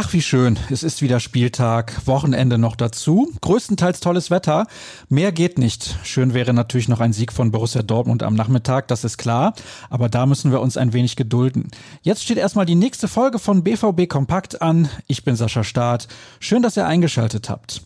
Ach, wie schön. Es ist wieder Spieltag, Wochenende noch dazu. Größtenteils tolles Wetter. Mehr geht nicht. Schön wäre natürlich noch ein Sieg von Borussia Dortmund am Nachmittag, das ist klar. Aber da müssen wir uns ein wenig gedulden. Jetzt steht erstmal die nächste Folge von BVB Kompakt an. Ich bin Sascha Staat. Schön, dass ihr eingeschaltet habt.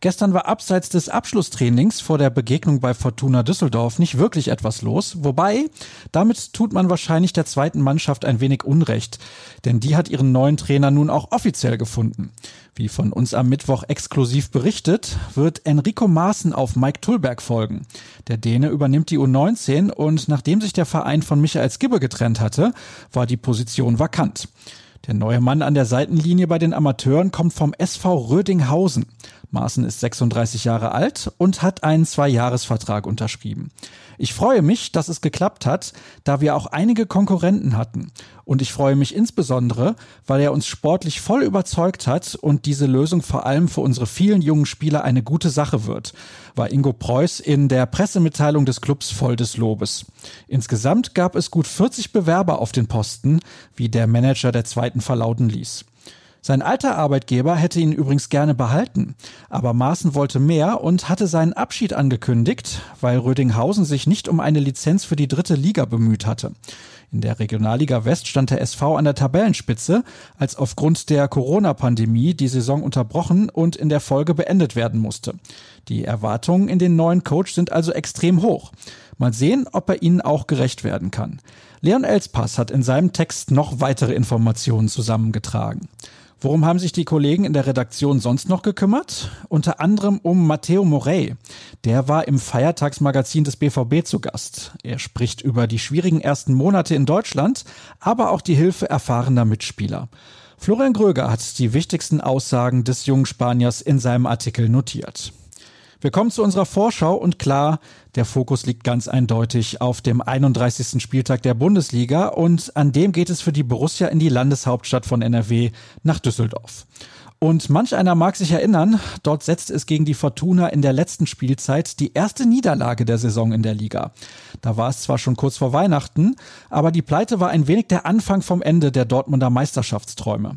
Gestern war abseits des Abschlusstrainings vor der Begegnung bei Fortuna Düsseldorf nicht wirklich etwas los, wobei damit tut man wahrscheinlich der zweiten Mannschaft ein wenig Unrecht, denn die hat ihren neuen Trainer nun auch offiziell gefunden. Wie von uns am Mittwoch exklusiv berichtet, wird Enrico Maaßen auf Mike Tullberg folgen. Der Däne übernimmt die U19 und nachdem sich der Verein von Michael Skibbe getrennt hatte, war die Position vakant. Der neue Mann an der Seitenlinie bei den Amateuren kommt vom SV Rödinghausen. Maaßen ist 36 Jahre alt und hat einen Zwei-Jahres-Vertrag unterschrieben. Ich freue mich, dass es geklappt hat, da wir auch einige Konkurrenten hatten. Und ich freue mich insbesondere, weil er uns sportlich voll überzeugt hat und diese Lösung vor allem für unsere vielen jungen Spieler eine gute Sache wird, war Ingo Preuß in der Pressemitteilung des Clubs voll des Lobes. Insgesamt gab es gut 40 Bewerber auf den Posten, wie der Manager der zweiten verlauten ließ. Sein alter Arbeitgeber hätte ihn übrigens gerne behalten, aber Maaßen wollte mehr und hatte seinen Abschied angekündigt, weil Rödinghausen sich nicht um eine Lizenz für die dritte Liga bemüht hatte. In der Regionalliga West stand der SV an der Tabellenspitze, als aufgrund der Corona-Pandemie die Saison unterbrochen und in der Folge beendet werden musste. Die Erwartungen in den neuen Coach sind also extrem hoch. Mal sehen, ob er ihnen auch gerecht werden kann. Leon Elspass hat in seinem Text noch weitere Informationen zusammengetragen. Worum haben sich die Kollegen in der Redaktion sonst noch gekümmert? Unter anderem um Matteo Morey. Der war im Feiertagsmagazin des BVB zu Gast. Er spricht über die schwierigen ersten Monate in Deutschland, aber auch die Hilfe erfahrener Mitspieler. Florian Gröger hat die wichtigsten Aussagen des jungen Spaniers in seinem Artikel notiert. Wir kommen zu unserer Vorschau und klar, der Fokus liegt ganz eindeutig auf dem 31. Spieltag der Bundesliga und an dem geht es für die Borussia in die Landeshauptstadt von NRW nach Düsseldorf. Und manch einer mag sich erinnern, dort setzte es gegen die Fortuna in der letzten Spielzeit die erste Niederlage der Saison in der Liga. Da war es zwar schon kurz vor Weihnachten, aber die Pleite war ein wenig der Anfang vom Ende der Dortmunder Meisterschaftsträume.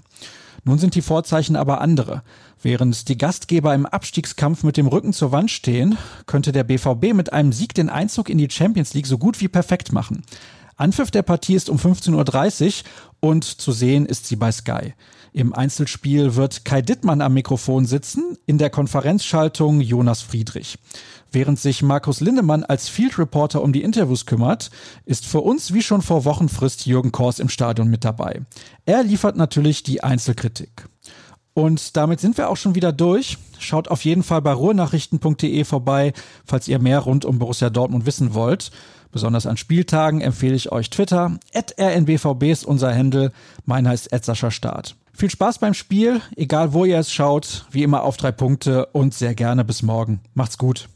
Nun sind die Vorzeichen aber andere. Während die Gastgeber im Abstiegskampf mit dem Rücken zur Wand stehen, könnte der BVB mit einem Sieg den Einzug in die Champions League so gut wie perfekt machen. Anpfiff der Partie ist um 15.30 Uhr und zu sehen ist sie bei Sky. Im Einzelspiel wird Kai Dittmann am Mikrofon sitzen, in der Konferenzschaltung Jonas Friedrich. Während sich Markus Lindemann als Field Reporter um die Interviews kümmert, ist für uns wie schon vor Wochenfrist Jürgen Kors im Stadion mit dabei. Er liefert natürlich die Einzelkritik. Und damit sind wir auch schon wieder durch. Schaut auf jeden Fall bei ruhrnachrichten.de vorbei, falls ihr mehr rund um Borussia Dortmund wissen wollt. Besonders an Spieltagen empfehle ich euch Twitter. rnbvb ist unser Handle. Mein heißt Sascha Start. Viel Spaß beim Spiel, egal wo ihr es schaut. Wie immer auf drei Punkte und sehr gerne bis morgen. Macht's gut.